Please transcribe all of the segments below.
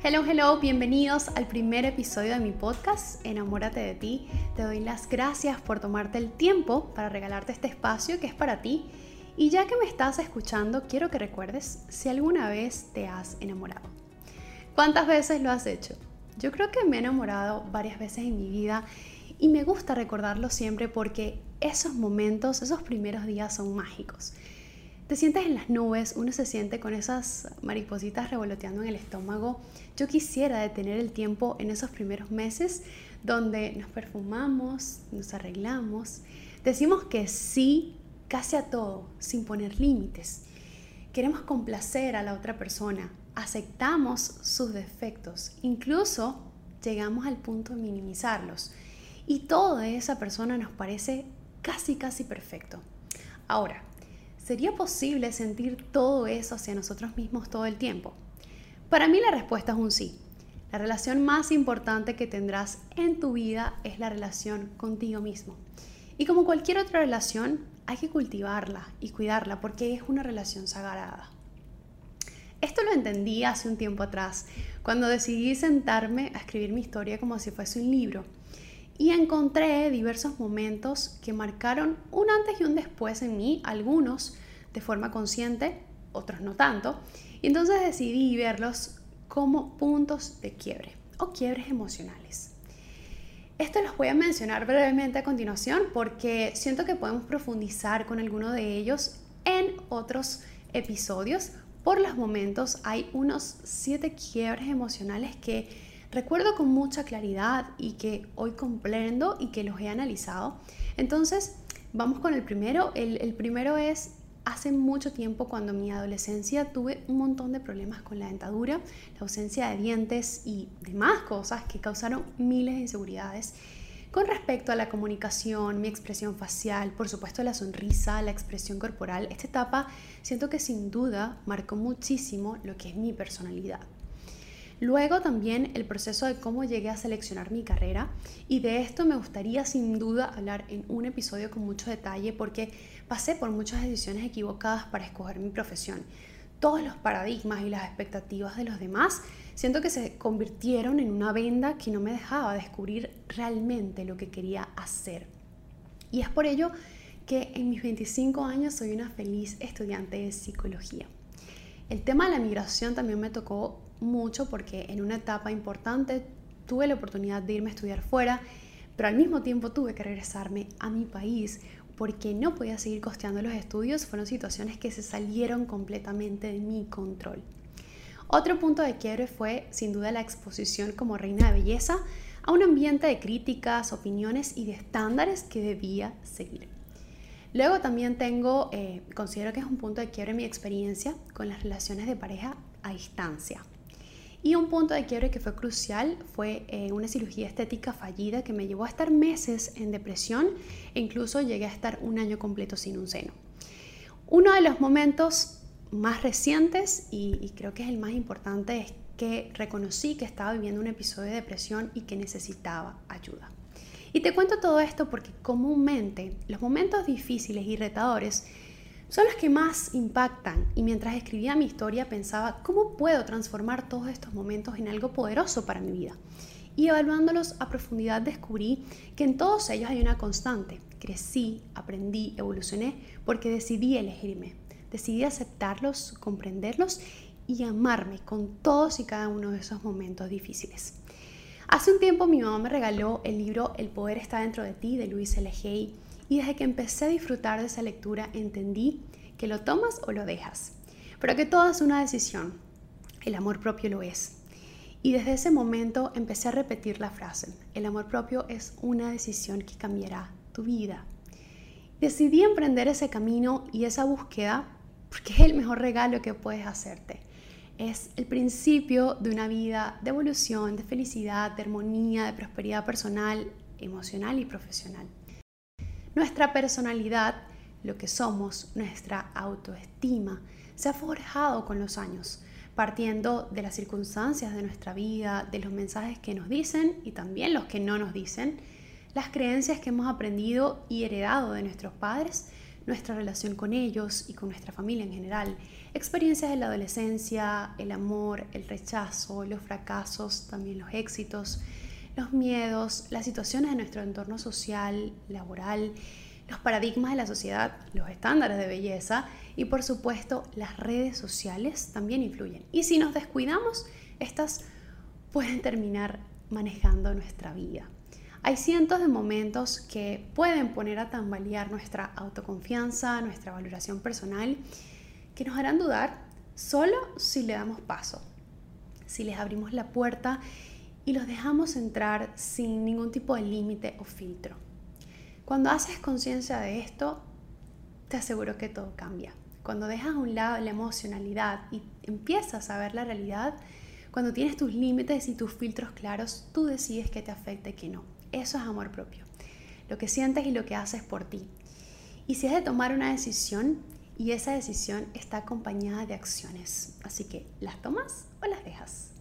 Hello, hello, bienvenidos al primer episodio de mi podcast, Enamórate de ti. Te doy las gracias por tomarte el tiempo para regalarte este espacio que es para ti. Y ya que me estás escuchando, quiero que recuerdes si alguna vez te has enamorado. ¿Cuántas veces lo has hecho? Yo creo que me he enamorado varias veces en mi vida y me gusta recordarlo siempre porque esos momentos, esos primeros días son mágicos. Te sientes en las nubes, uno se siente con esas maripositas revoloteando en el estómago. Yo quisiera detener el tiempo en esos primeros meses donde nos perfumamos, nos arreglamos, decimos que sí casi a todo, sin poner límites. Queremos complacer a la otra persona, aceptamos sus defectos, incluso llegamos al punto de minimizarlos. Y todo de esa persona nos parece casi, casi perfecto. Ahora, ¿Sería posible sentir todo eso hacia nosotros mismos todo el tiempo? Para mí la respuesta es un sí. La relación más importante que tendrás en tu vida es la relación contigo mismo. Y como cualquier otra relación, hay que cultivarla y cuidarla porque es una relación sagrada. Esto lo entendí hace un tiempo atrás, cuando decidí sentarme a escribir mi historia como si fuese un libro. Y encontré diversos momentos que marcaron un antes y un después en mí, algunos de forma consciente, otros no tanto. Y entonces decidí verlos como puntos de quiebre o quiebres emocionales. Esto los voy a mencionar brevemente a continuación porque siento que podemos profundizar con alguno de ellos en otros episodios. Por los momentos hay unos siete quiebres emocionales que recuerdo con mucha claridad y que hoy comprendo y que los he analizado. Entonces, vamos con el primero. El, primero es hace mucho tiempo cuando mi adolescencia tuve un montón de problemas con la dentadura, la ausencia de dientes y demás cosas que causaron miles de inseguridades. Con respecto a la comunicación, mi expresión facial, por supuesto la sonrisa, la expresión corporal, esta etapa siento que sin duda marcó muchísimo lo que es mi personalidad. Luego también el proceso de cómo llegué a seleccionar mi carrera y de esto me gustaría sin duda hablar en un episodio con mucho detalle porque pasé por muchas decisiones equivocadas para escoger mi profesión. Todos los paradigmas y las expectativas de los demás siento que se convirtieron en una venda que no me dejaba descubrir realmente lo que quería hacer. Y es por ello que en mis 25 años soy una feliz estudiante de psicología. El tema de la migración también me tocó mucho porque en una etapa importante tuve la oportunidad de irme a estudiar fuera, pero al mismo tiempo tuve que regresarme a mi país porque no podía seguir costeando los estudios. Fueron situaciones que se salieron completamente de mi control. Otro punto de quiebre fue sin duda la exposición como reina de belleza a un ambiente de críticas, opiniones y de estándares que debía seguir. Luego también tengo, eh, considero que es un punto de quiebre mi experiencia con las relaciones de pareja a distancia. Y un punto de quiebre que fue crucial fue eh, una cirugía estética fallida que me llevó a estar meses en depresión e incluso llegué a estar un año completo sin un seno. Uno de los momentos más recientes y, y creo que es el más importante es que reconocí que estaba viviendo un episodio de depresión y que necesitaba ayuda. Y te cuento todo esto porque comúnmente los momentos difíciles y retadores son los que más impactan y mientras escribía mi historia pensaba cómo puedo transformar todos estos momentos en algo poderoso para mi vida. Y evaluándolos a profundidad descubrí que en todos ellos hay una constante. Crecí, aprendí, evolucioné porque decidí elegirme. Decidí aceptarlos, comprenderlos y amarme con todos y cada uno de esos momentos difíciles. Hace un tiempo mi mamá me regaló el libro El poder está dentro de ti de Luis L. Hay y desde que empecé a disfrutar de esa lectura entendí que lo tomas o lo dejas, pero que todo es una decisión. El amor propio lo es. Y desde ese momento empecé a repetir la frase, el amor propio es una decisión que cambiará tu vida. Decidí emprender ese camino y esa búsqueda porque es el mejor regalo que puedes hacerte. Es el principio de una vida de evolución, de felicidad, de armonía, de prosperidad personal, emocional y profesional. Nuestra personalidad, lo que somos, nuestra autoestima, se ha forjado con los años, partiendo de las circunstancias de nuestra vida, de los mensajes que nos dicen y también los que no nos dicen, las creencias que hemos aprendido y heredado de nuestros padres, nuestra relación con ellos y con nuestra familia en general, experiencias de la adolescencia, el amor, el rechazo, los fracasos, también los éxitos, los miedos, las situaciones de nuestro entorno social, laboral, los paradigmas de la sociedad, los estándares de belleza y por supuesto las redes sociales también influyen. Y si nos descuidamos, estas pueden terminar manejando nuestra vida. Hay cientos de momentos que pueden poner a tambalear nuestra autoconfianza, nuestra valoración personal, que nos harán dudar solo si le damos paso, si les abrimos la puerta y los dejamos entrar sin ningún tipo de límite o filtro. Cuando haces conciencia de esto, te aseguro que todo cambia. Cuando dejas a un lado la emocionalidad y empiezas a ver la realidad, cuando tienes tus límites y tus filtros claros, tú decides qué te afecta y qué no. Eso es amor propio. Lo que sientes y lo que haces por ti. Y si es de tomar una decisión, y esa decisión está acompañada de acciones. Así que, ¿las tomas o las dejas?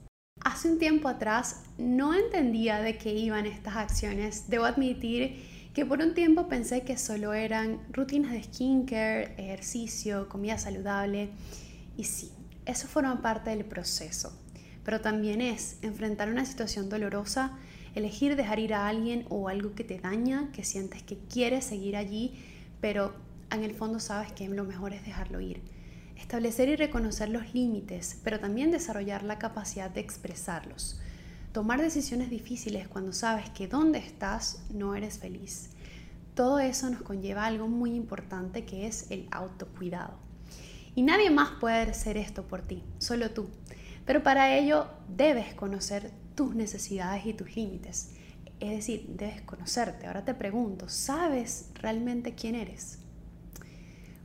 Hace un tiempo atrás no entendía de qué iban estas acciones. Debo admitir que por un tiempo pensé que solo eran rutinas de skincare, ejercicio, comida saludable. Y sí, eso forma parte del proceso. Pero también es enfrentar una situación dolorosa, elegir dejar ir a alguien o algo que te daña, que sientes que quieres seguir allí, pero en el fondo sabes que lo mejor es dejarlo ir. Establecer y reconocer los límites, pero también desarrollar la capacidad de expresarlos. Tomar decisiones difíciles cuando sabes que donde estás no eres feliz. Todo eso nos conlleva algo muy importante que es el autocuidado. Y nadie más puede hacer esto por ti, solo tú. Pero para ello debes conocer tus necesidades y tus límites. Es decir, debes conocerte. Ahora te pregunto, ¿sabes realmente quién eres?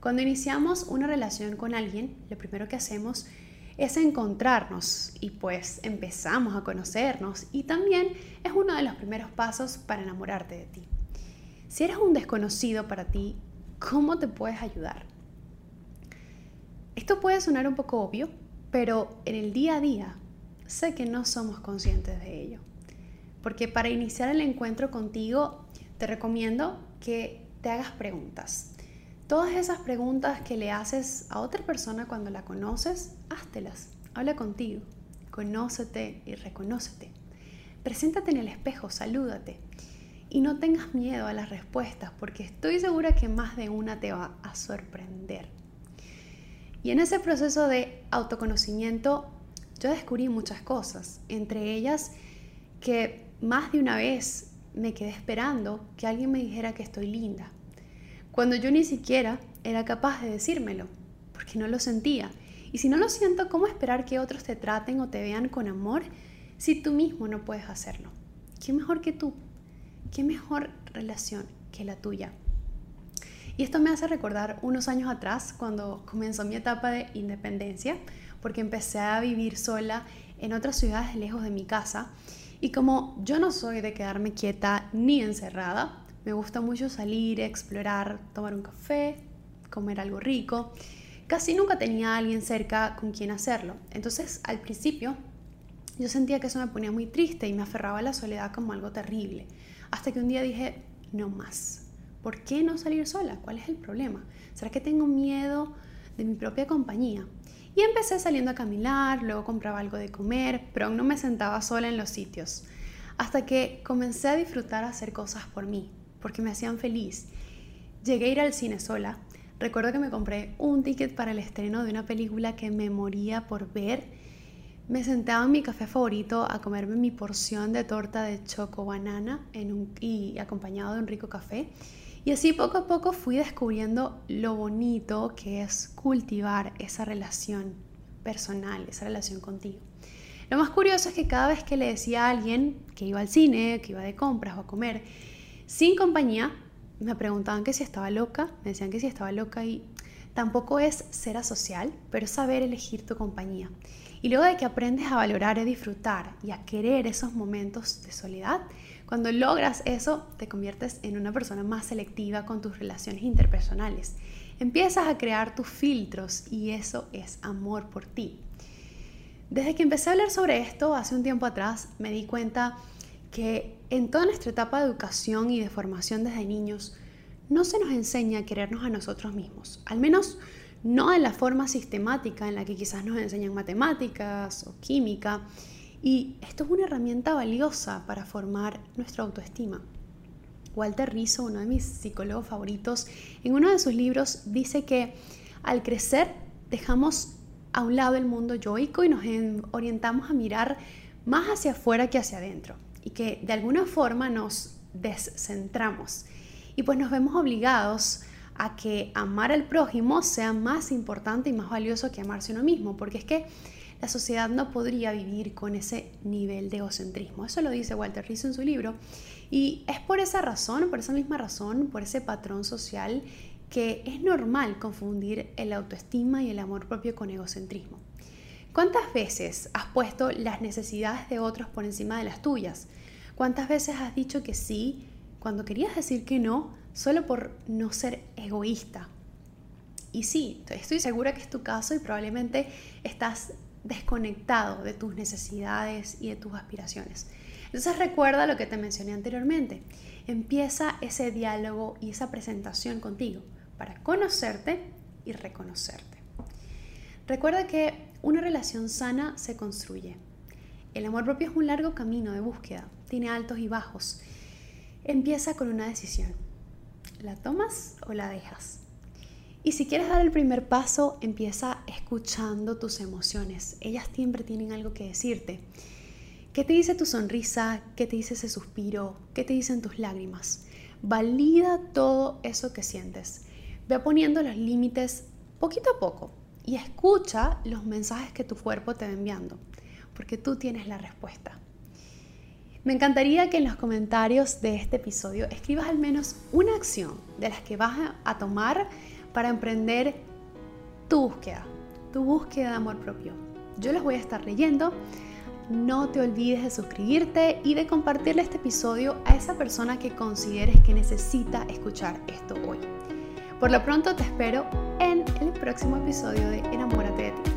Cuando iniciamos una relación con alguien, lo primero que hacemos es encontrarnos y pues empezamos a conocernos y también es uno de los primeros pasos para enamorarte de ti. Si eres un desconocido para ti, ¿cómo te puedes ayudar? Esto puede sonar un poco obvio, pero en el día a día sé que no somos conscientes de ello. Porque para iniciar el encuentro contigo, te recomiendo que te hagas preguntas. Todas esas preguntas que le haces a otra persona cuando la conoces, háztelas. Habla contigo. Conócete y reconócete. Preséntate en el espejo, salúdate. Y no tengas miedo a las respuestas porque estoy segura que más de una te va a sorprender. Y en ese proceso de autoconocimiento yo descubrí muchas cosas, entre ellas que más de una vez me quedé esperando que alguien me dijera que estoy linda, cuando yo ni siquiera era capaz de decírmelo, porque no lo sentía. Y si no lo siento, ¿cómo esperar que otros te traten o te vean con amor si tú mismo no puedes hacerlo? ¿Qué mejor que tú? ¿Qué mejor relación que la tuya? Y esto me hace recordar unos años atrás, cuando comenzó mi etapa de independencia, porque empecé a vivir sola en otras ciudades lejos de mi casa. Y como yo no soy de quedarme quieta ni encerrada, me gusta mucho salir, explorar, tomar un café, comer algo rico. Casi nunca tenía a alguien cerca con quien hacerlo. Entonces, al principio, yo sentía que eso me ponía muy triste y me aferraba a la soledad como algo terrible. Hasta que un día dije, no más. ¿Por qué no salir sola? ¿Cuál es el problema? ¿Será que tengo miedo de mi propia compañía? Y empecé saliendo a caminar, luego compraba algo de comer, pero aún no me sentaba sola en los sitios. Hasta que comencé a disfrutar hacer cosas por mí, porque me hacían feliz. Llegué a ir al cine sola. Recuerdo que me compré un ticket para el estreno de una película que me moría por ver. Me sentaba en mi café favorito a comerme mi porción de torta de choco banana y acompañado de un rico café. Y así poco a poco fui descubriendo lo bonito que es cultivar esa relación personal, esa relación contigo. Lo más curioso es que cada vez que le decía a alguien que iba al cine, que iba de compras o a comer, sin compañía, me preguntaban que si estaba loca, me decían que si estaba loca y tampoco es ser asocial, pero saber elegir tu compañía. Y luego de que aprendes a valorar y disfrutar y a querer esos momentos de soledad, cuando logras eso, te conviertes en una persona más selectiva con tus relaciones interpersonales. Empiezas a crear tus filtros y eso es amor por ti. Desde que empecé a hablar sobre esto hace un tiempo atrás, me di cuenta que en toda nuestra etapa de educación y de formación desde niños, no se nos enseña a querernos a nosotros mismos, al menos no de la forma sistemática en la que quizás nos enseñan matemáticas o química. Y esto es una herramienta valiosa para formar nuestra autoestima. Walter Rizzo, uno de mis psicólogos favoritos, en uno de sus libros dice que al crecer dejamos a un lado el mundo yoico y nos orientamos a mirar más hacia afuera que hacia adentro y que de alguna forma nos descentramos y pues nos vemos obligados a que amar al prójimo sea más importante y más valioso que amarse uno mismo, porque es que la sociedad no podría vivir con ese nivel de egocentrismo. Eso lo dice Walter Rizzo en su libro. Y es por esa razón, por esa misma razón, por ese patrón social, que es normal confundir el autoestima y el amor propio con egocentrismo. ¿Cuántas veces has puesto las necesidades de otros por encima de las tuyas? ¿Cuántas veces has dicho que sí cuando querías decir que no solo por no ser egoísta? Y sí, estoy segura que es tu caso y probablemente estás desconectado de tus necesidades y de tus aspiraciones. Entonces recuerda lo que te mencioné anteriormente. Empieza ese diálogo y esa presentación contigo para conocerte y reconocerte. Recuerda que una relación sana se construye. El amor propio es un largo camino de búsqueda, tiene altos y bajos. Empieza con una decisión. ¿La tomas o la dejas? Y si quieres dar el primer paso, empieza escuchando tus emociones. Ellas siempre tienen algo que decirte. ¿Qué te dice tu sonrisa? ¿Qué te dice ese suspiro? ¿Qué te dicen tus lágrimas? Valida todo eso que sientes. Ve poniendo los límites poquito a poco y escucha los mensajes que tu cuerpo te va enviando, porque tú tienes la respuesta. Me encantaría que en los comentarios de este episodio escribas al menos una acción de las que vas a tomar para emprender tu búsqueda, tu búsqueda de amor propio. Yo las voy a estar leyendo. No te olvides de suscribirte y de compartirle este episodio a esa persona que consideres que necesita escuchar esto hoy. Por lo pronto te espero próximo episodio de Enamórate de ti.